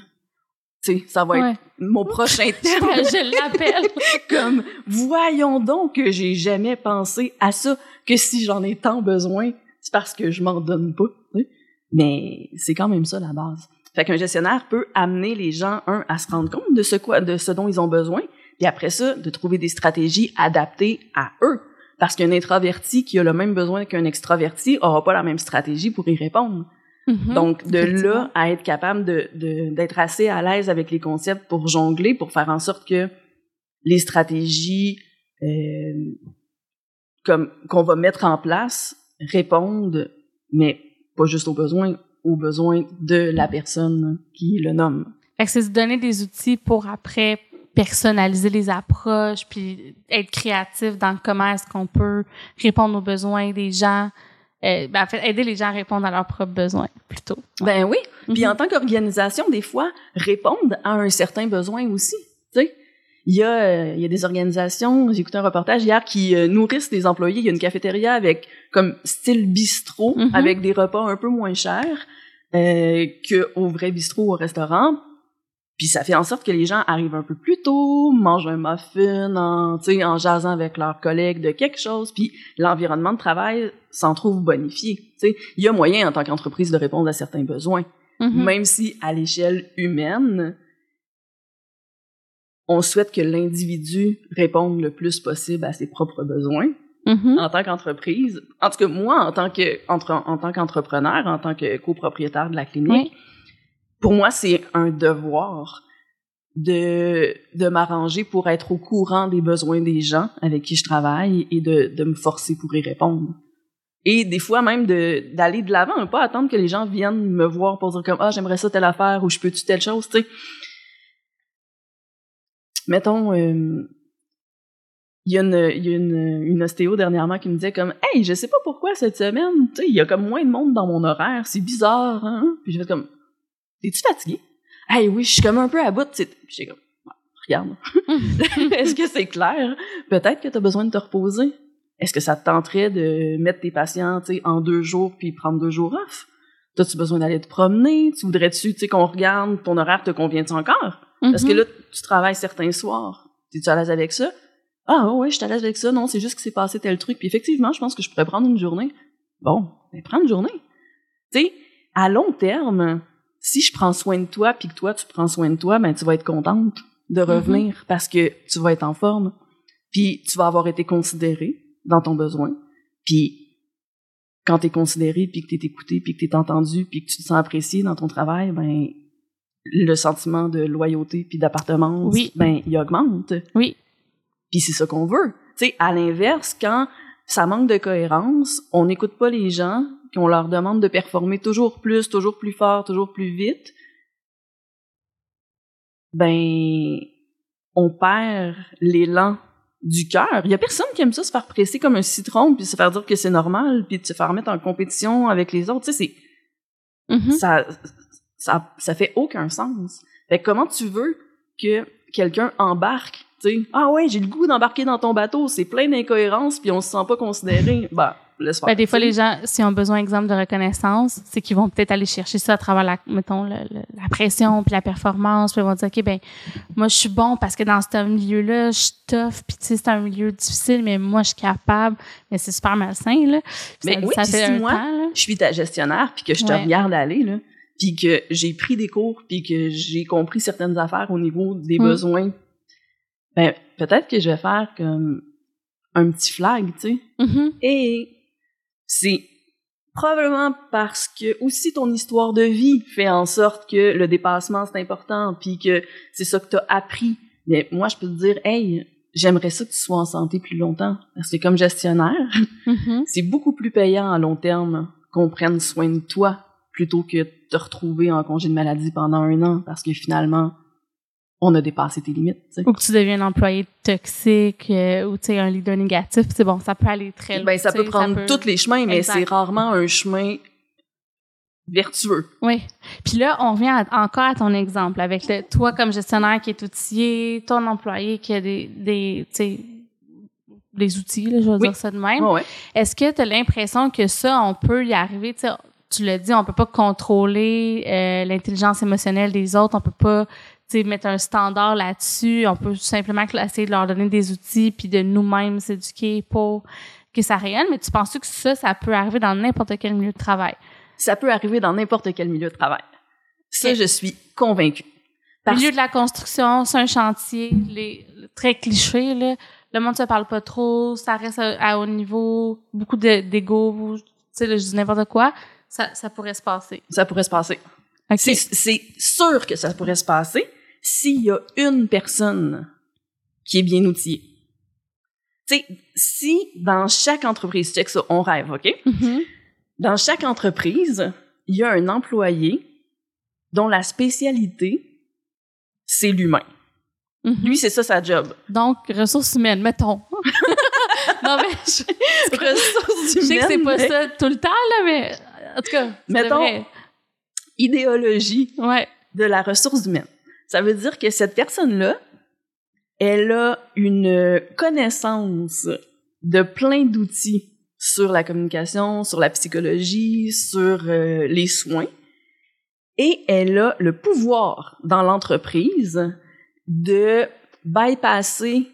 Tu sais, ça va Ouais. être mon prochain terme. je l'appelle. comme, voyons donc que j'ai jamais pensé à ça, que si j'en ai tant besoin, c'est parce que je m'en donne pas. tu sais. Mais c'est quand même ça la base. Fait qu'un gestionnaire peut amener les gens, un, à se rendre compte de ce quoi, de ce dont ils ont besoin, puis après ça, de trouver des stratégies adaptées à eux. Parce qu'un introverti qui a le même besoin qu'un extraverti aura pas la même stratégie pour y répondre. Mhm. Donc, de là à être capable de, de- d'être assez à l'aise avec les concepts pour jongler, pour faire en sorte que les stratégies euh, comme qu'on va mettre en place répondent, mais pas juste aux besoins, aux besoins de la personne qui le nomme. Fait que c'est se donner des outils pour après personnaliser les approches, puis être créatif dans comment est-ce qu'on peut répondre aux besoins des gens. Euh, ben, en fait, aider les gens à répondre à leurs propres besoins, plutôt. Ben oui. Puis Mhm. en tant qu'organisation, des fois, répondre à un certain besoin aussi. Tu sais, il y a, euh, il y a des organisations. J'ai écouté un reportage hier qui euh, nourrissent des employés. Il y a une cafétéria avec comme style bistrot, Mhm. avec des repas un peu moins chers euh, que au vrai bistrot au restaurant. Puis ça fait en sorte que les gens arrivent un peu plus tôt, mangent un muffin en, tu sais, en jasant avec leurs collègues de quelque chose, puis l'environnement de travail s'en trouve bonifié. Tu sais, il y a moyen en tant qu'entreprise de répondre à certains besoins Mhm. même si à l'échelle humaine, on souhaite que l'individu réponde le plus possible à ses propres besoins Mhm. en tant qu'entreprise. En tout cas, moi, en tant que entre- en tant qu'entrepreneur, en tant que copropriétaire de la clinique, Oui. Pour moi, c'est un devoir de de m'arranger pour être au courant des besoins des gens avec qui je travaille et de de me forcer pour y répondre. Et des fois même d'aller de l'avant, pas attendre que les gens viennent me voir pour dire comme ah j'aimerais ça telle affaire ou je peux tu telle chose, tu sais. Mettons euh, il y a, une, y a une, une ostéo dernièrement qui me disait comme Hey, je sais pas pourquoi cette semaine, tu sais, il y a comme moins de monde dans mon horaire, c'est bizarre, hein? Puis j'ai fait comme T'es-tu fatigué? Hey, oui, je suis comme un peu à bout. Puis j'ai comme Regarde. Est-ce que c'est clair? Peut-être que tu as besoin de te reposer. Est-ce que ça te tenterait de mettre tes patients, en deux jours puis prendre deux jours off? T'as-tu besoin d'aller te promener? Tu voudrais-tu, tu sais, qu'on regarde ton horaire te convient-tu encore? Parce que Mhm. là, tu travailles certains soirs. T'es-tu à l'aise avec ça? Ah ouais, je suis à l'aise avec ça. Non, c'est juste que c'est passé tel truc. Puis effectivement, je pense que je pourrais prendre une journée. Bon, ben prends une journée. Tu sais, à long terme, si je prends soin de toi puis que toi, tu prends soin de toi, ben tu vas être contente de revenir parce que tu vas être en forme. Puis tu vas avoir été considéré dans ton besoin. Puis quand t'es considéré, puis que t'es écouté, puis que t'es entendu, puis que tu te sens apprécié dans ton travail, ben le sentiment de loyauté puis d'appartenance, Oui. ben il augmente. Oui. Puis c'est ça qu'on veut. Tu sais, à l'inverse, quand ça manque de cohérence, on n'écoute pas les gens, qu'on leur demande de performer toujours plus, toujours plus fort, toujours plus vite. Ben, on perd l'élan du cœur. Il y a personne qui aime ça se faire presser comme un citron puis se faire dire que c'est normal puis de se faire mettre en compétition avec les autres. Tu sais, c'est Mhm. ça, ça, ça fait aucun sens. Fait que comment tu veux que quelqu'un embarque, ah ouais, j'ai le goût d'embarquer dans ton bateau, c'est plein d'incohérences, puis on se sent pas considéré. bah, laisse faire. Ben, des fois, les gens, s'ils ont besoin, exemple, de reconnaissance, c'est qu'ils vont peut-être aller chercher ça à travers la, mettons, le- le- la pression puis la performance, puis ils vont dire, OK, ben, moi, je suis bon parce que dans ce milieu-là, je suis tough, puis tu sais, c'est un milieu difficile, mais moi, je suis capable. Mais c'est super malsain, là. Mais ça, oui, ça fait si un moi, temps, là. je suis ta gestionnaire, puis que je te Ouais. regarde aller, là, puis que j'ai pris des cours, puis que j'ai compris certaines affaires au niveau des Mm. besoins, ben, peut-être que je vais faire comme un petit flag, tu sais. Mhm. Et c'est probablement parce que aussi ton histoire de vie fait en sorte que le dépassement c'est important puis que c'est ça que tu as appris. Mais moi je peux te dire hey, j'aimerais ça que tu sois en santé plus longtemps parce que comme gestionnaire, Mhm. c'est beaucoup plus payant à long terme qu'on prenne soin de toi plutôt que de te retrouver en congé de maladie pendant un an parce que finalement on a dépassé tes limites. Ou que tu deviens un employé toxique, euh, ou un leader négatif, c'est bon, ça peut aller très loin. Ben, ça tu peut prendre peut- tous les chemins, mais c'est rarement un chemin vertueux. Oui. Puis là, on revient à- encore à ton exemple avec le, toi comme gestionnaire qui est outillé, ton employé qui a des, des, outils, là, je vais Oui. dire ça de même. Ouais. Est-ce que tu as l'impression que ça, on peut y arriver? Tu l'as dit, on peut pas contrôler euh, l'intelligence émotionnelle des autres, on peut pas mettre un standard là-dessus, on peut simplement essayer de leur donner des outils puis de nous-mêmes s'éduquer pour que ça rayonne, mais tu penses que ça, ça peut arriver dans n'importe quel milieu de travail? Ça peut arriver dans n'importe quel milieu de travail. Ça, je suis convaincue. Parce- Milieu de la construction, c'est un chantier, les, très cliché, là. Le monde se parle pas trop, ça reste à, à haut niveau, beaucoup de- d'ego, tu sais, je dis n'importe quoi. Ça, ça pourrait se passer. Ça pourrait se passer. OK. C'est c'est sûr que ça pourrait se passer s'il y a une personne qui est bien outillée. Tu sais, si dans chaque entreprise, check ça, on rêve, OK? Mhm. Dans chaque entreprise, il y a un employé dont la spécialité, c'est l'humain. Mhm. Lui, c'est ça sa job. Donc, ressources humaines, mettons. non, mais je, Ressources je sais que c'est humaines, pas mais ça tout le temps, là, mais en tout cas, Mettons-. Idéologie Ouais. de la ressource humaine. Ça veut dire que cette personne-là, elle a une connaissance de plein d'outils sur la communication, sur la psychologie, sur euh, les soins, et elle a le pouvoir dans l'entreprise de bypasser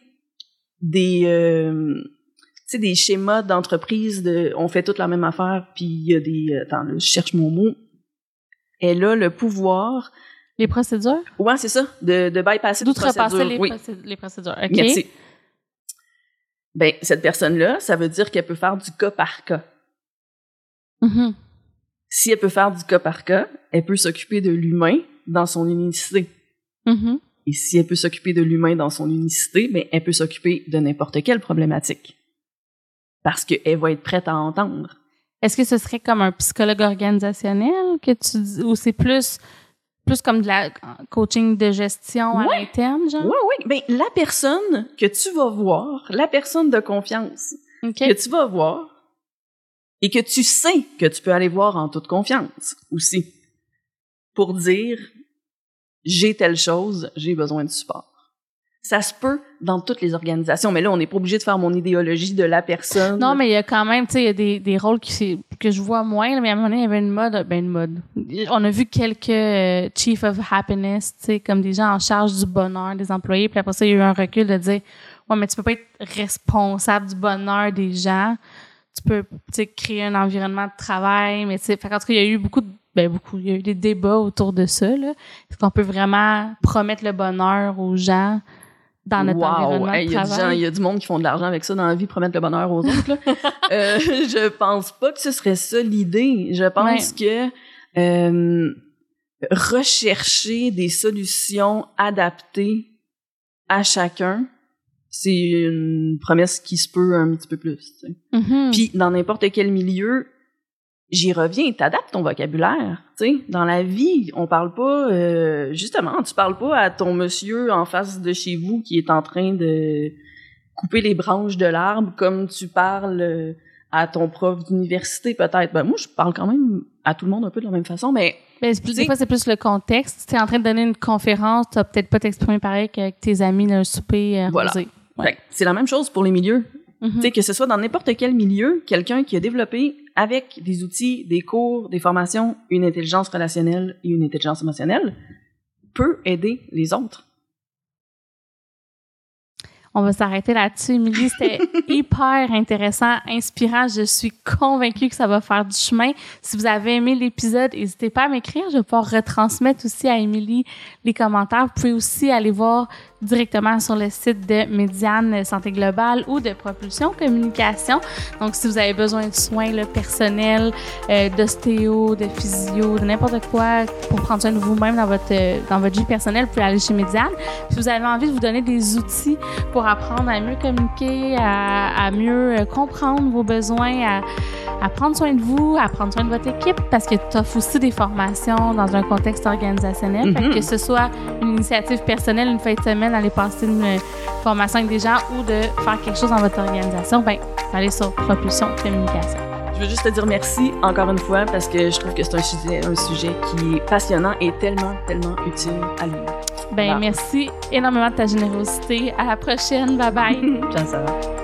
des euh, des schémas d'entreprise de on fait toute la même affaire puis il y a des attends là, je cherche mon mot. Elle a le pouvoir Les procédures? Ouais, c'est ça, de, de bypasser D'outrepasser les, oui, procé- les procédures. OK. merci. Ben, cette personne-là, ça veut dire qu'elle peut faire du cas par cas. Mhm. Si elle peut faire du cas par cas, elle peut s'occuper de l'humain dans son unicité. Mhm. Et si elle peut s'occuper de l'humain dans son unicité, ben, elle peut s'occuper de n'importe quelle problématique. Parce qu'elle va être prête à entendre. Est-ce que ce serait comme un psychologue organisationnel que tu dis, ou c'est plus, plus comme de la coaching de gestion à Ouais. l'interne, genre? Oui, oui. Ben, la personne que tu vas voir, la personne de confiance que tu vas voir et que tu sais que tu peux aller voir en toute confiance aussi pour dire j'ai telle chose, j'ai besoin de support. Ça se peut dans toutes les organisations, mais là, on n'est pas obligé de faire mon idéologie de la personne. Non, mais il y a quand même, tu sais, il y a des, des rôles qui, que je vois moins, mais à un moment donné, il y avait une mode, ben une mode. On a vu quelques euh, chief of happiness, tu sais, comme des gens en charge du bonheur des employés, puis après ça, il y a eu un recul de dire, ouais, mais tu peux pas être responsable du bonheur des gens. Tu peux, tu sais, créer un environnement de travail, mais tu sais, qu'en tout cas, il y a eu beaucoup de ben beaucoup, il y a eu des débats autour de ça. Est-ce qu'on peut vraiment promettre le bonheur aux gens? Dans notre Wow! environnement Hey, de Il y a des gens, travail? il y a du monde qui font de l'argent avec ça dans la vie, promettre le bonheur aux autres. Là. euh, je pense pas que ce serait ça l'idée. Je pense que euh, rechercher des solutions adaptées à chacun, c'est une promesse qui se peut un petit peu plus. sais. Mhm. Puis dans n'importe quel milieu, j'y reviens, t'adaptes ton vocabulaire. Tu sais, dans la vie, on parle pas euh, justement, tu parles pas à ton monsieur en face de chez vous qui est en train de couper les branches de l'arbre comme tu parles euh, à ton prof d'université peut-être. Ben moi, je parle quand même à tout le monde un peu de la même façon, mais Ben, c'est plus- des fois, c'est plus le contexte. Tu es en train de donner une conférence, tu peut-être pas t'exprimer pareil qu'avec tes amis d'un souper euh, Voilà. Ouais. c'est la même chose pour les milieux. Tu sais, que ce soit dans n'importe quel milieu, quelqu'un qui a développé avec des outils, des cours, des formations, une intelligence relationnelle et une intelligence émotionnelle peut aider les autres. On va s'arrêter là-dessus. Émilie, c'était hyper intéressant, inspirant. Je suis convaincue que ça va faire du chemin. Si vous avez aimé l'épisode, n'hésitez pas à m'écrire. Je vais pouvoir retransmettre aussi à Émilie les commentaires. Vous pouvez aussi aller voir directement sur le site de Médiane Santé Globale ou de Propulsion Communication. Donc, si vous avez besoin de soins là, personnels, euh, d'ostéo, de physio, de n'importe quoi pour prendre soin de vous-même dans votre, euh, dans votre vie personnelle, vous pouvez aller chez Médiane. Si vous avez envie de vous donner des outils pour apprendre à mieux communiquer, à, à mieux euh, comprendre vos besoins, à, à prendre soin de vous, à prendre soin de votre équipe, parce que tu offres aussi des formations dans un contexte organisationnel. Fait que, que ce soit une initiative personnelle, une fin de semaine, aller passer une euh, formation avec des gens ou de faire quelque chose dans votre organisation, ben, allez sur Propulsion Communication. Je veux juste te dire merci encore une fois parce que je trouve que c'est un sujet, un sujet qui est passionnant et tellement, tellement utile à lire. Ben, Voilà. merci énormément de ta générosité. À la prochaine. Bye bye. Ciao, ça va.